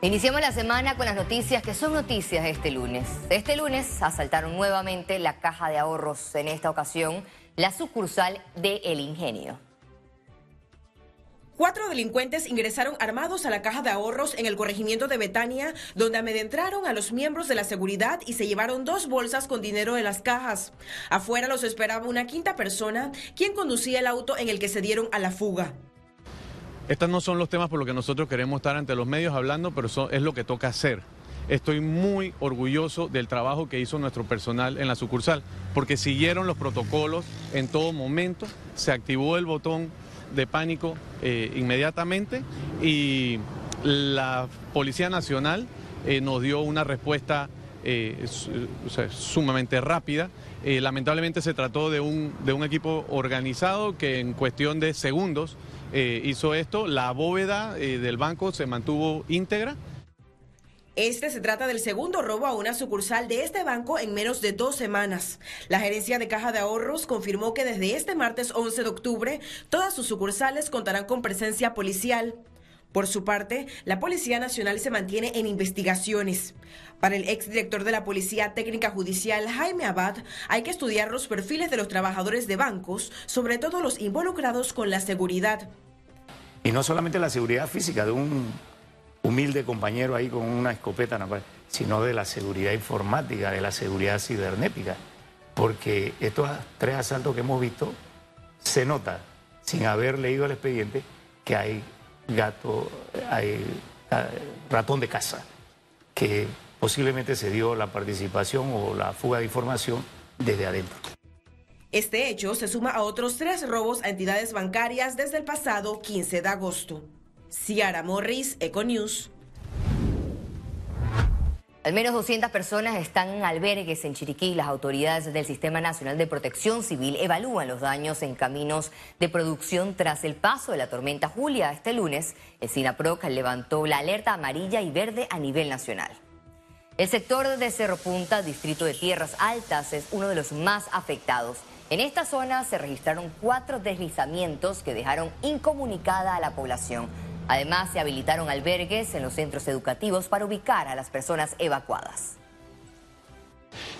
Iniciamos la semana con las noticias que son noticias este lunes. Este lunes asaltaron nuevamente la caja de ahorros, en esta ocasión la sucursal de El Ingenio. Cuatro delincuentes ingresaron armados a la caja de ahorros en el corregimiento de Betania, donde amedrentaron a los miembros de la seguridad y se llevaron dos bolsas con dinero de las cajas. Afuera los esperaba una quinta persona, quien conducía el auto en el que se dieron a la fuga. Estos no son los temas por los que nosotros queremos estar ante los medios hablando, pero es lo que toca hacer. Estoy muy orgulloso del trabajo que hizo nuestro personal en la sucursal, porque siguieron los protocolos en todo momento, se activó el botón de pánico eh, inmediatamente y la Policía Nacional eh, nos dio una respuesta eh, sumamente rápida. lamentablemente se trató de un, de un equipo organizado que en cuestión de segundos hizo esto. La bóveda del banco se mantuvo íntegra. Este se trata del segundo robo a una sucursal de este banco en menos de dos semanas. La gerencia de Caja de Ahorros confirmó que desde este martes 11 de octubre todas sus sucursales contarán con presencia policial. Por su parte, la Policía Nacional se mantiene en investigaciones. Para el exdirector de la Policía Técnica Judicial, Jaime Abad, hay que estudiar los perfiles de los trabajadores de bancos, sobre todo los involucrados con la seguridad. Y no solamente la seguridad física de un humilde compañero ahí con una escopeta, sino de la seguridad informática, de la seguridad cibernética. Porque estos tres asaltos que hemos visto, se nota, sin haber leído el expediente, que hay gato, ratón de casa, que posiblemente se dio la participación o la fuga de información desde adentro. Este hecho se suma a otros tres robos a entidades bancarias desde el pasado 15 de agosto. Ciara Morris, Econews. Al menos 200 personas están en albergues en Chiriquí. Las autoridades del Sistema Nacional de Protección Civil evalúan los daños en caminos de producción tras el paso de la tormenta Julia. Este lunes, el SINAPROC levantó la alerta amarilla y verde a nivel nacional. El sector de Cerro Punta, distrito de Tierras Altas, es uno de los más afectados. En esta zona se registraron cuatro deslizamientos que dejaron incomunicada a la población. Además, se habilitaron albergues en los centros educativos para ubicar a las personas evacuadas.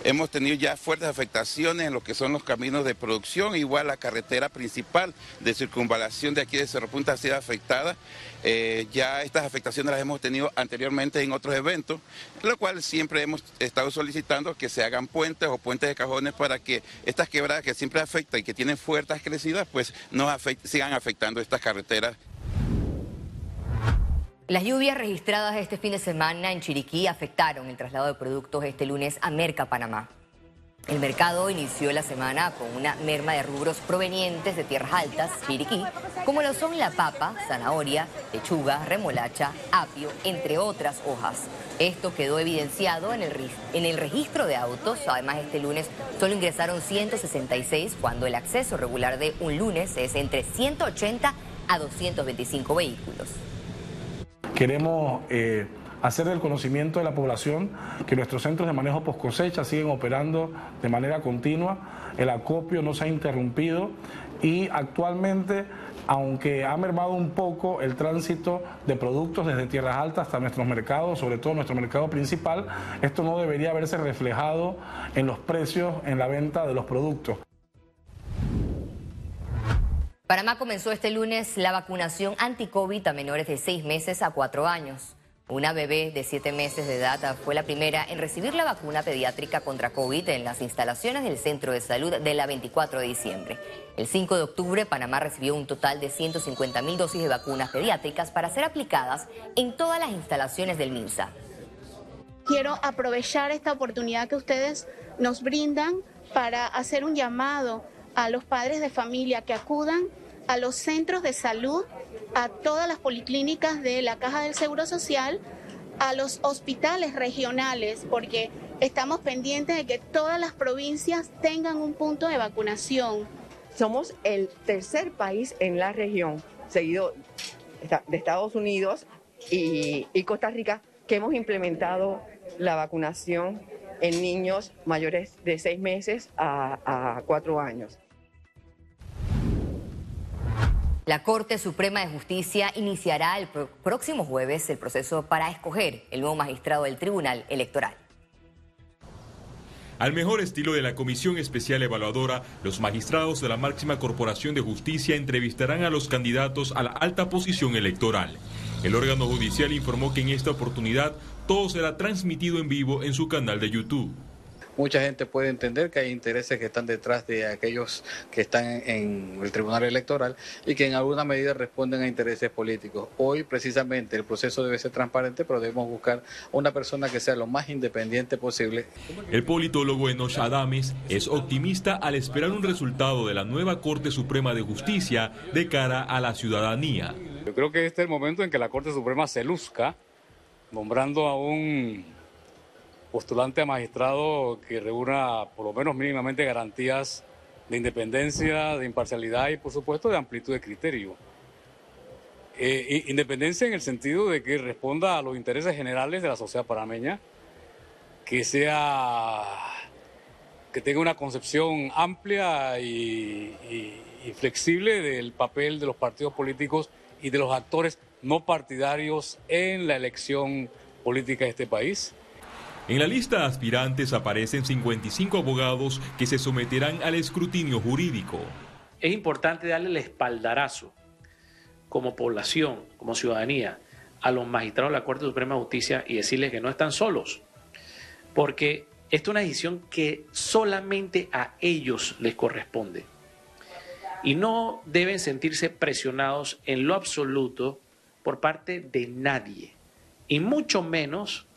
Hemos tenido ya fuertes afectaciones en lo que son los caminos de producción, igual la carretera principal de circunvalación de aquí de Cerro Punta ha sido afectada. Eh, ya estas afectaciones las hemos tenido anteriormente en otros eventos, lo cual siempre hemos estado solicitando que se hagan puentes o puentes de cajones para que estas quebradas que siempre afectan y que tienen fuertes crecidas, pues no sigan afectando estas carreteras. Las lluvias registradas este fin de semana en Chiriquí afectaron el traslado de productos este lunes a Merca, Panamá. El mercado inició la semana con una merma de rubros provenientes de tierras altas, Chiriquí, como lo son la papa, zanahoria, lechuga, remolacha, apio, entre otras hojas. Esto quedó evidenciado en el, en el registro de autos. Además, este lunes solo ingresaron 166, cuando el acceso regular de un lunes es entre 180 a 225 vehículos. Queremos eh, hacer del conocimiento de la población que nuestros centros de manejo post cosecha siguen operando de manera continua, el acopio no se ha interrumpido y actualmente aunque ha mermado un poco el tránsito de productos desde tierras altas hasta nuestros mercados, sobre todo nuestro mercado principal, esto no debería verse reflejado en los precios en la venta de los productos. Panamá comenzó este lunes la vacunación anti-COVID a menores de 6 meses a 4 años. Una bebé de 7 meses de edad fue la primera en recibir la vacuna pediátrica contra COVID en las instalaciones del Centro de Salud de la 24 de diciembre. El 5 de octubre, Panamá recibió un total de 150 mil dosis de vacunas pediátricas para ser aplicadas en todas las instalaciones del MINSA. Quiero aprovechar esta oportunidad que ustedes nos brindan para hacer un llamado a los padres de familia que acudan a los centros de salud, a todas las policlínicas de la Caja del Seguro Social, a los hospitales regionales, porque estamos pendientes de que todas las provincias tengan un punto de vacunación. Somos el tercer país en la región, seguido de Estados Unidos y, Costa Rica, que hemos implementado la vacunación en niños mayores de seis meses a cuatro años. La Corte Suprema de Justicia iniciará el próximo jueves el proceso para escoger el nuevo magistrado del Tribunal Electoral. Al mejor estilo de la Comisión Especial Evaluadora, los magistrados de la máxima Corporación de Justicia entrevistarán a los candidatos a la alta posición electoral. El órgano judicial informó que en esta oportunidad todo será transmitido en vivo en su canal de YouTube mucha gente puede entender que hay intereses que están detrás de aquellos que están en el Tribunal Electoral y que en alguna medida responden a intereses políticos. Hoy precisamente el proceso debe ser transparente, pero debemos buscar una persona que sea lo más independiente posible. El politólogo Enoch Adames es optimista al esperar un resultado de la nueva Corte Suprema de Justicia de cara a la ciudadanía. Yo creo que este es el momento en que la Corte Suprema se luzca nombrando a un postulante a magistrado que reúna por lo menos mínimamente garantías de independencia, de imparcialidad y por supuesto de amplitud de criterio. Eh, independencia en el sentido de que responda a los intereses generales de la sociedad panameña, que sea que tenga una concepción amplia y flexible del papel de los partidos políticos y de los actores no partidarios en la elección política de este país. En la lista de aspirantes aparecen 55 abogados que se someterán al escrutinio jurídico. Es importante darle el espaldarazo como población, como ciudadanía, a los magistrados de la Corte Suprema de Justicia y decirles que no están solos, porque esta es una decisión que solamente a ellos les corresponde. Y no deben sentirse presionados en lo absoluto por parte de nadie, y mucho menos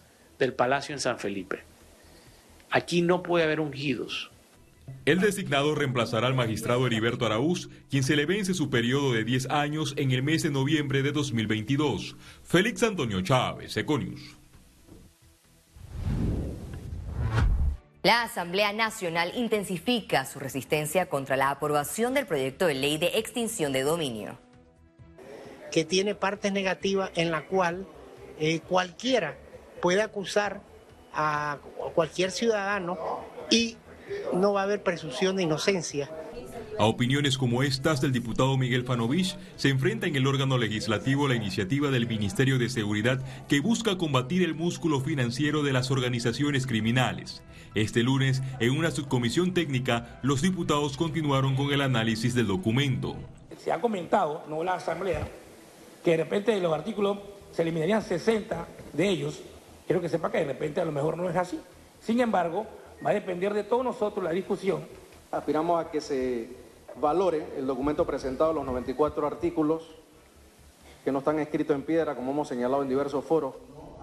del Palacio en San Felipe. Aquí no puede haber ungidos. El designado reemplazará al magistrado Heriberto Araúz, quien se le vence su periodo de 10 años en el mes de noviembre de 2022. Félix Antonio Chávez, Econius. La Asamblea Nacional intensifica su resistencia contra la aprobación del proyecto de ley de extinción de dominio. Que tiene partes negativas en la cual eh, cualquiera puede acusar a cualquier ciudadano y no va a haber presunción de inocencia. A opiniones como estas del diputado Miguel Fanovich se enfrenta en el órgano legislativo la iniciativa del Ministerio de Seguridad que busca combatir el músculo financiero de las organizaciones criminales. Este lunes, en una subcomisión técnica, los diputados continuaron con el análisis del documento. Se ha comentado, no la Asamblea, que de repente de los artículos se eliminarían 60 de ellos quiero que sepa que de repente a lo mejor no es así. Sin embargo, va a depender de todos nosotros la discusión. Aspiramos a que se valore el documento presentado, los 94 artículos que no están escritos en piedra, como hemos señalado en diversos foros.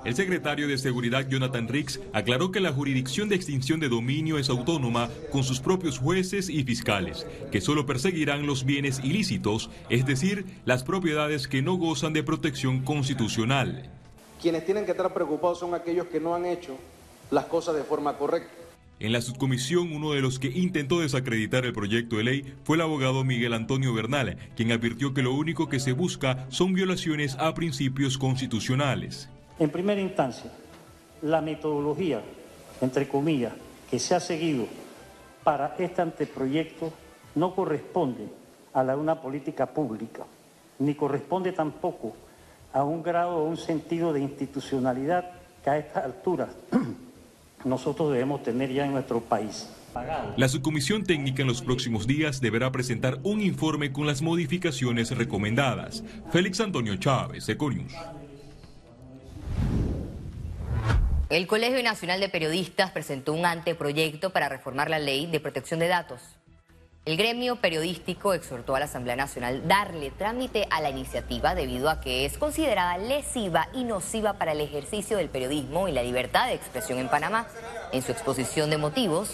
El secretario de Seguridad Jonathan Ricks aclaró que la jurisdicción de extinción de dominio es autónoma con sus propios jueces y fiscales, que solo perseguirán los bienes ilícitos, es decir, las propiedades que no gozan de protección constitucional. Quienes tienen que estar preocupados son aquellos que no han hecho las cosas de forma correcta. En la subcomisión, uno de los que intentó desacreditar el proyecto de ley fue el abogado Miguel Antonio Bernal, quien advirtió que lo único que se busca son violaciones a principios constitucionales. En primera instancia, la metodología, entre comillas, que se ha seguido para este anteproyecto no corresponde a la una política pública, ni corresponde tampoco a un grado o un sentido de institucionalidad que a esta altura nosotros debemos tener ya en nuestro país. La subcomisión técnica en los próximos días deberá presentar un informe con las modificaciones recomendadas. Félix Antonio Chávez, Econius. El Colegio Nacional de Periodistas presentó un anteproyecto para reformar la ley de protección de datos. El gremio periodístico exhortó a la Asamblea Nacional darle trámite a la iniciativa debido a que es considerada lesiva y nociva para el ejercicio del periodismo y la libertad de expresión en Panamá. En su exposición de motivos,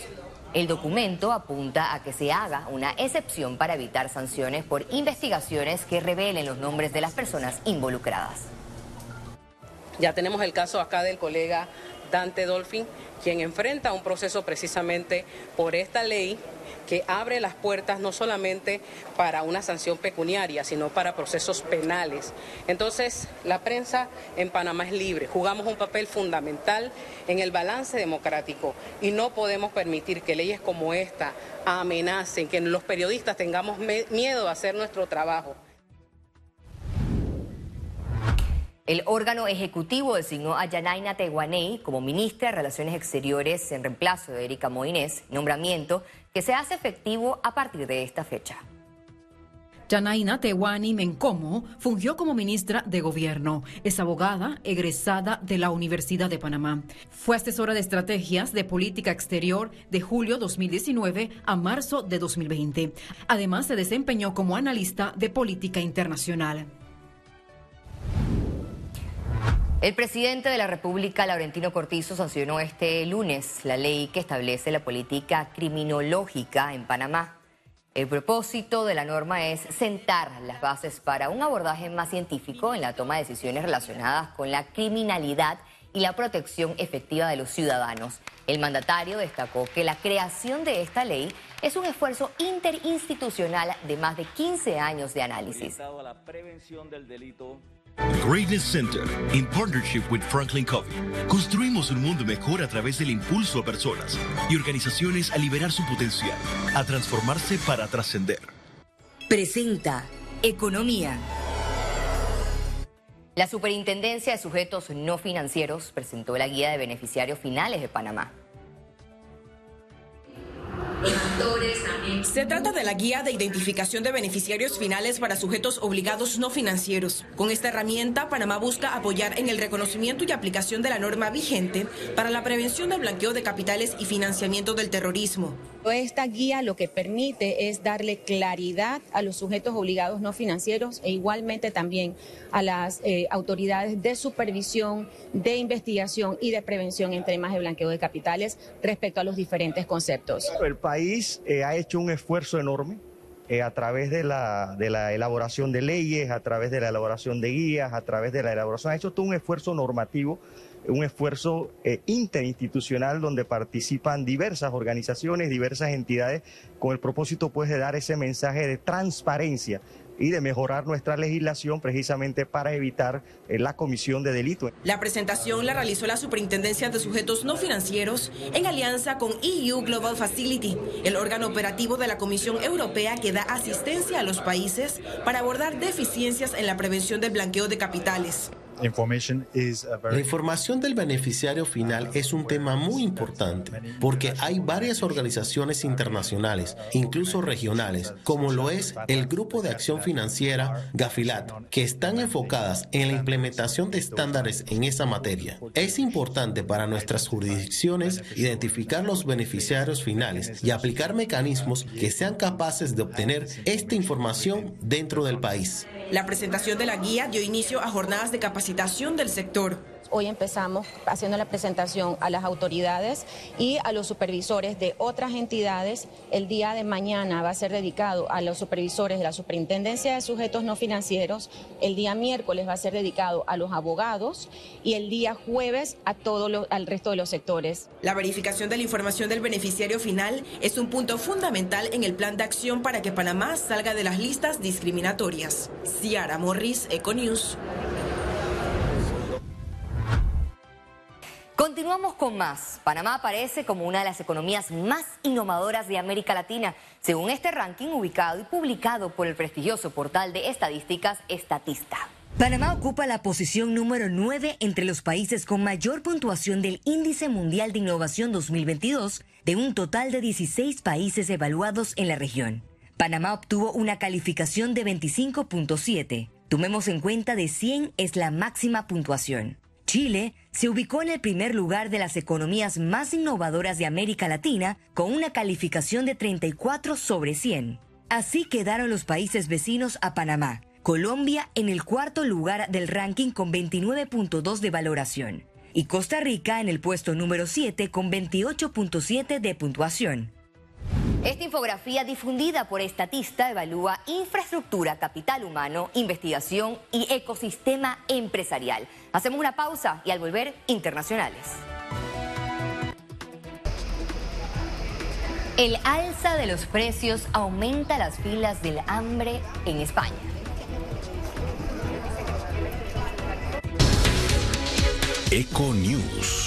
el documento apunta a que se haga una excepción para evitar sanciones por investigaciones que revelen los nombres de las personas involucradas. Ya tenemos el caso acá del colega Dante Dolphin, quien enfrenta un proceso precisamente por esta ley que abre las puertas no solamente para una sanción pecuniaria, sino para procesos penales. Entonces, la prensa en Panamá es libre, jugamos un papel fundamental en el balance democrático y no podemos permitir que leyes como esta amenacen, que los periodistas tengamos miedo a hacer nuestro trabajo. El órgano ejecutivo designó a Yanaina Tehuaney como ministra de Relaciones Exteriores en reemplazo de Erika Moines, nombramiento que se hace efectivo a partir de esta fecha. Yanaina Tewani Mencomo fungió como ministra de Gobierno. Es abogada egresada de la Universidad de Panamá. Fue asesora de estrategias de política exterior de julio 2019 a marzo de 2020. Además, se desempeñó como analista de política internacional. El presidente de la República, Laurentino Cortizo, sancionó este lunes la ley que establece la política criminológica en Panamá. El propósito de la norma es sentar las bases para un abordaje más científico en la toma de decisiones relacionadas con la criminalidad y la protección efectiva de los ciudadanos. El mandatario destacó que la creación de esta ley es un esfuerzo interinstitucional de más de 15 años de análisis. Greatness Center, in partnership with Franklin Covey. Construimos un mundo mejor a través del impulso a personas y organizaciones a liberar su potencial, a transformarse para trascender. Presenta Economía. La Superintendencia de Sujetos No Financieros presentó la guía de beneficiarios finales de Panamá. Se trata de la guía de identificación de beneficiarios finales para sujetos obligados no financieros. Con esta herramienta, Panamá busca apoyar en el reconocimiento y aplicación de la norma vigente para la prevención del blanqueo de capitales y financiamiento del terrorismo. Esta guía lo que permite es darle claridad a los sujetos obligados no financieros e igualmente también a las eh, autoridades de supervisión, de investigación y de prevención en temas de blanqueo de capitales respecto a los diferentes conceptos. El país eh, ha hecho un esfuerzo enorme eh, a través de la, de la elaboración de leyes, a través de la elaboración de guías, a través de la elaboración, ha hecho todo un esfuerzo normativo un esfuerzo eh, interinstitucional donde participan diversas organizaciones, diversas entidades, con el propósito pues de dar ese mensaje de transparencia y de mejorar nuestra legislación precisamente para evitar eh, la comisión de delitos. La presentación la realizó la Superintendencia de Sujetos No Financieros en alianza con EU Global Facility, el órgano operativo de la Comisión Europea que da asistencia a los países para abordar deficiencias en la prevención del blanqueo de capitales. La información del beneficiario final es un tema muy importante porque hay varias organizaciones internacionales, incluso regionales, como lo es el Grupo de Acción Financiera Gafilat, que están enfocadas en la implementación de estándares en esa materia. Es importante para nuestras jurisdicciones identificar los beneficiarios finales y aplicar mecanismos que sean capaces de obtener esta información dentro del país. La presentación de la guía dio inicio a jornadas de capacitación del sector. Hoy empezamos haciendo la presentación a las autoridades y a los supervisores de otras entidades. El día de mañana va a ser dedicado a los supervisores de la Superintendencia de Sujetos No Financieros. El día miércoles va a ser dedicado a los abogados y el día jueves a todo al resto de los sectores. La verificación de la información del beneficiario final es un punto fundamental en el plan de acción para que Panamá salga de las listas discriminatorias. Ciara Morris, Econews. Continuamos con más. Panamá aparece como una de las economías más innovadoras de América Latina, según este ranking ubicado y publicado por el prestigioso portal de estadísticas Estatista. Panamá ocupa la posición número 9 entre los países con mayor puntuación del Índice Mundial de Innovación 2022, de un total de 16 países evaluados en la región. Panamá obtuvo una calificación de 25.7. Tomemos en cuenta de 100 es la máxima puntuación. Chile se ubicó en el primer lugar de las economías más innovadoras de América Latina con una calificación de 34 sobre 100. Así quedaron los países vecinos a Panamá. Colombia en el cuarto lugar del ranking con 29.2 de valoración y Costa Rica en el puesto número 7 con 28.7 de puntuación. Esta infografía difundida por Estatista evalúa infraestructura, capital humano, investigación y ecosistema empresarial. Hacemos una pausa y al volver, internacionales. El alza de los precios aumenta las filas del hambre en España. Eco News.